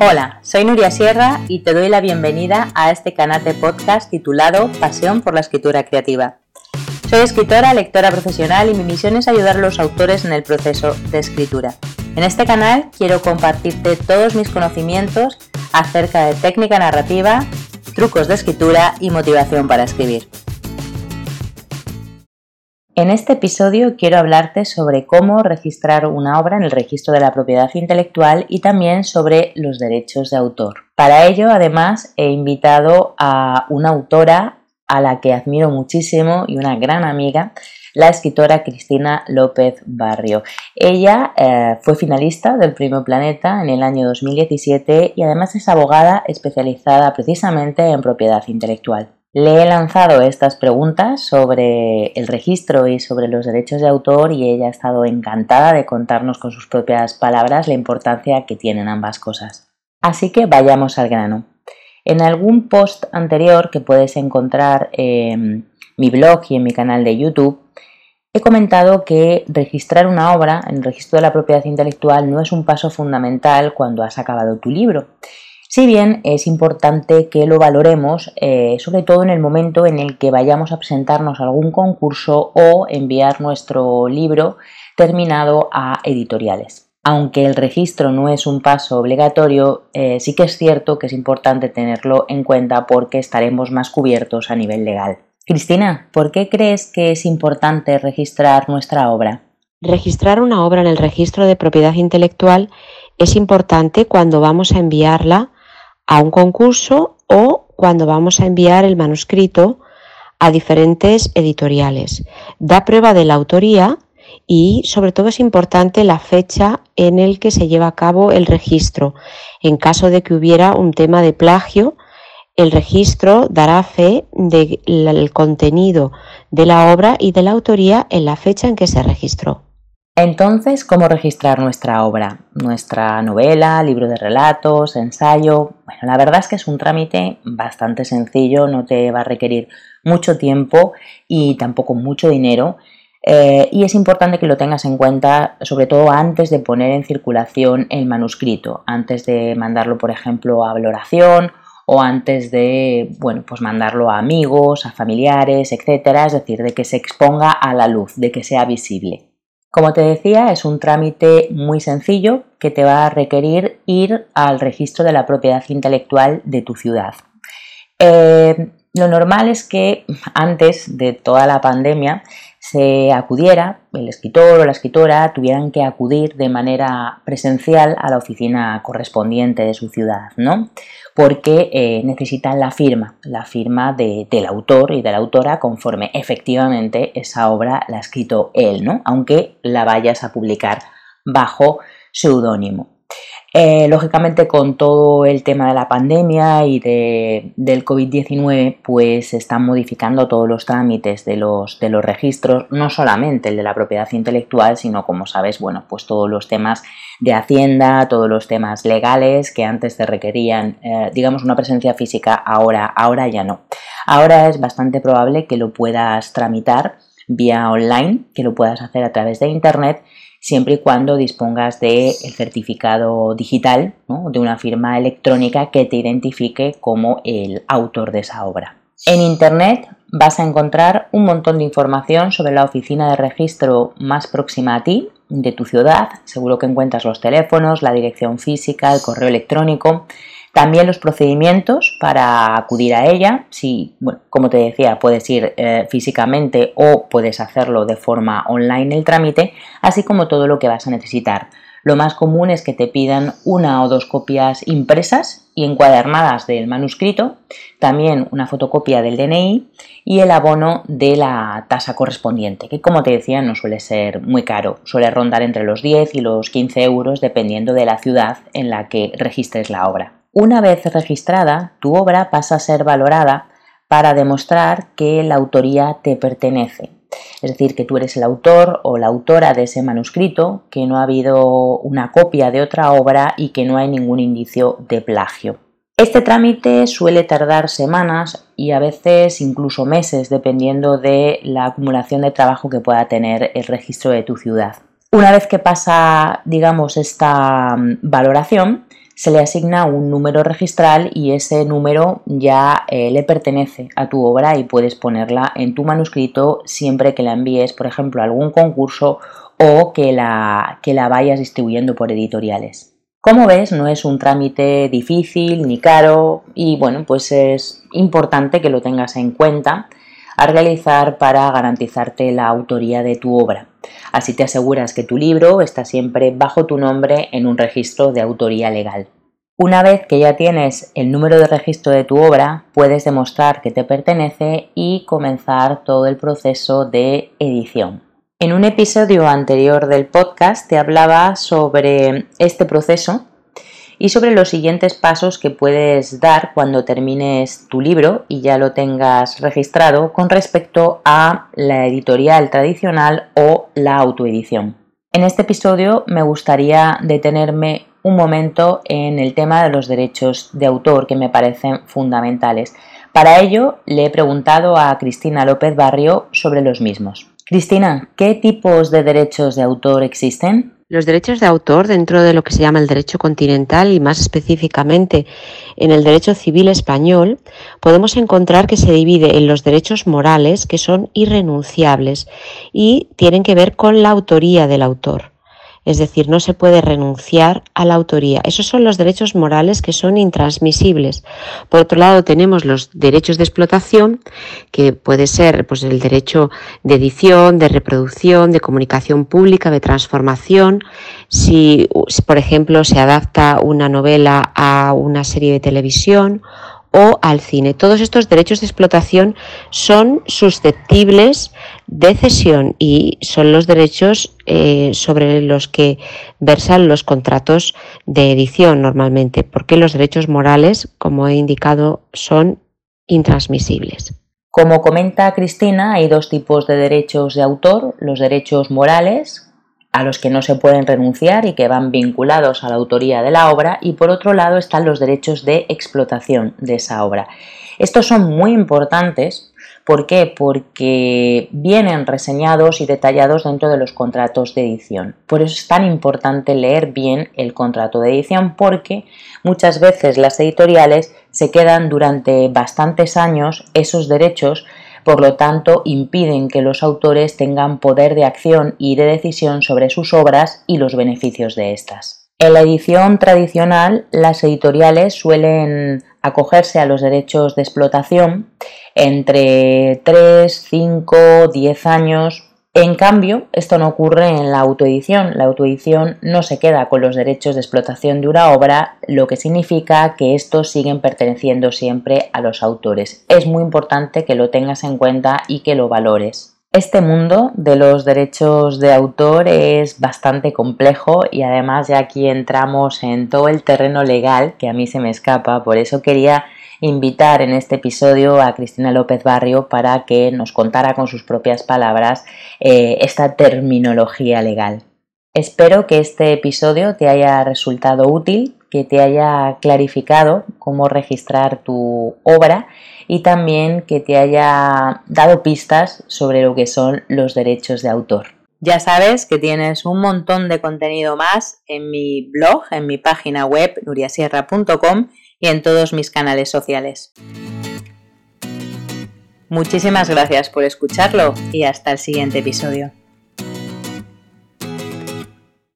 Hola, soy Nuria Sierra y te doy la bienvenida a este canal de podcast titulado Pasión por la Escritura Creativa. Soy escritora, lectora profesional y mi misión es ayudar a los autores en el proceso de escritura. En este canal quiero compartirte todos mis conocimientos acerca de técnica narrativa, trucos de escritura y motivación para escribir. En este episodio quiero hablarte sobre cómo registrar una obra en el registro de la propiedad intelectual y también sobre los derechos de autor. Para ello, además, he invitado a una autora a la que admiro muchísimo y una gran amiga, la escritora Cristina López Barrio. Ella eh, fue finalista del Premio Planeta en el año 2017 y además es abogada especializada precisamente en propiedad intelectual. Le he lanzado estas preguntas sobre el registro y sobre los derechos de autor y ella ha estado encantada de contarnos con sus propias palabras la importancia que tienen ambas cosas. Así que vayamos al grano. En algún post anterior que puedes encontrar en mi blog y en mi canal de YouTube, he comentado que registrar una obra en el registro de la propiedad intelectual no es un paso fundamental cuando has acabado tu libro si bien es importante que lo valoremos, eh, sobre todo en el momento en el que vayamos a presentarnos a algún concurso o enviar nuestro libro terminado a editoriales. Aunque el registro no es un paso obligatorio, eh, sí que es cierto que es importante tenerlo en cuenta porque estaremos más cubiertos a nivel legal. Cristina, ¿por qué crees que es importante registrar nuestra obra? Registrar una obra en el registro de propiedad intelectual es importante cuando vamos a enviarla a un concurso o cuando vamos a enviar el manuscrito a diferentes editoriales. Da prueba de la autoría y sobre todo es importante la fecha en el que se lleva a cabo el registro. En caso de que hubiera un tema de plagio, el registro dará fe del contenido de la obra y de la autoría en la fecha en que se registró. Entonces, ¿cómo registrar nuestra obra? Nuestra novela, libro de relatos, ensayo. Bueno, la verdad es que es un trámite bastante sencillo, no te va a requerir mucho tiempo y tampoco mucho dinero. Eh, y es importante que lo tengas en cuenta, sobre todo antes de poner en circulación el manuscrito, antes de mandarlo, por ejemplo, a valoración o antes de, bueno, pues mandarlo a amigos, a familiares, etcétera, es decir, de que se exponga a la luz, de que sea visible. Como te decía, es un trámite muy sencillo que te va a requerir ir al registro de la propiedad intelectual de tu ciudad. Eh, lo normal es que antes de toda la pandemia se acudiera, el escritor o la escritora tuvieran que acudir de manera presencial a la oficina correspondiente de su ciudad, ¿no? Porque eh, necesitan la firma, la firma del autor y de la autora conforme efectivamente esa obra la ha escrito él, ¿no? Aunque la vayas a publicar bajo seudónimo. Eh, lógicamente con todo el tema de la pandemia y del COVID-19 pues se están modificando todos los trámites de los, de los registros, no solamente el de la propiedad intelectual, sino como sabes, bueno, pues todos los temas de hacienda, todos los temas legales que antes te requerían, eh, digamos, una presencia física, ahora, ahora ya no. Ahora es bastante probable que lo puedas tramitar vía online, que lo puedas hacer a través de internet siempre y cuando dispongas del certificado digital, de una firma electrónica que te identifique como el autor de esa obra. En Internet vas a encontrar un montón de información sobre la oficina de registro más próxima a ti, de tu ciudad. Seguro que encuentras los teléfonos, la dirección física, el correo electrónico. También los procedimientos para acudir a ella, si, como te decía, puedes ir eh, físicamente o puedes hacerlo de forma online el trámite, así como todo lo que vas a necesitar. Lo más común es que te pidan una o dos copias impresas y encuadernadas del manuscrito, también una fotocopia del DNI y el abono de la tasa correspondiente, que como te decía no suele ser muy caro, suele rondar entre los 10 y los 15 euros dependiendo de la ciudad en la que registres la obra. Una vez registrada, tu obra pasa a ser valorada para demostrar que la autoría te pertenece. Es decir, que tú eres el autor o la autora de ese manuscrito, que no ha habido una copia de otra obra y que no hay ningún indicio de plagio. Este trámite suele tardar semanas y a veces incluso meses dependiendo de la acumulación de trabajo que pueda tener el registro de tu ciudad. Una vez que pasa, digamos, esta mm, valoración, se le asigna un número registral y ese número ya eh, le pertenece a tu obra y puedes ponerla en tu manuscrito siempre que la envíes, por ejemplo, a algún concurso o que la, que la vayas distribuyendo por editoriales. Como ves, no es un trámite difícil ni caro y bueno, pues es importante que lo tengas en cuenta a realizar para garantizarte la autoría de tu obra. Así te aseguras que tu libro está siempre bajo tu nombre en un registro de autoría legal. Una vez que ya tienes el número de registro de tu obra, puedes demostrar que te pertenece y comenzar todo el proceso de edición. En un episodio anterior del podcast te hablaba sobre este proceso y sobre los siguientes pasos que puedes dar cuando termines tu libro y ya lo tengas registrado con respecto a la editorial tradicional o la autoedición. En este episodio me gustaría detenerme un momento en el tema de los derechos de autor que me parecen fundamentales. Para ello le he preguntado a Cristina López Barrio sobre los mismos. Cristina, ¿qué tipos de derechos de autor existen? Los derechos de autor dentro de lo que se llama el derecho continental y más específicamente en el derecho civil español, podemos encontrar que se divide en los derechos morales que son irrenunciables y tienen que ver con la autoría del autor es decir, no se puede renunciar a la autoría. Esos son los derechos morales que son intransmisibles. Por otro lado, tenemos los derechos de explotación, que puede ser pues, el derecho de edición, de reproducción, de comunicación pública, de transformación. Si, por ejemplo, se adapta una novela a una serie de televisión o al cine. Todos estos derechos de explotación son susceptibles de cesión y son los derechos eh, sobre los que versan los contratos de edición normalmente, porque los derechos morales, como he indicado, son intransmisibles. Como comenta Cristina, hay dos tipos de derechos de autor, los derechos morales, a los que no se pueden renunciar y que van vinculados a la autoría de la obra y por otro lado están los derechos de explotación de esa obra. Estos son muy importantes. ¿Por qué? Porque vienen reseñados y detallados dentro de los contratos de edición. Por eso es tan importante leer bien el contrato de edición porque muchas veces las editoriales se quedan durante bastantes años esos derechos por lo tanto impiden que los autores tengan poder de acción y de decisión sobre sus obras y los beneficios de estas. En la edición tradicional, las editoriales suelen acogerse a los derechos de explotación entre 3, 5, 10 años en cambio, esto no ocurre en la autoedición. La autoedición no se queda con los derechos de explotación de una obra, lo que significa que estos siguen perteneciendo siempre a los autores. Es muy importante que lo tengas en cuenta y que lo valores. Este mundo de los derechos de autor es bastante complejo y además ya aquí entramos en todo el terreno legal que a mí se me escapa, por eso quería invitar en este episodio a Cristina López Barrio para que nos contara con sus propias palabras eh, esta terminología legal. Espero que este episodio te haya resultado útil, que te haya clarificado cómo registrar tu obra y también que te haya dado pistas sobre lo que son los derechos de autor. Ya sabes que tienes un montón de contenido más en mi blog, en mi página web nuriasierra.com y en todos mis canales sociales. Muchísimas gracias por escucharlo y hasta el siguiente episodio.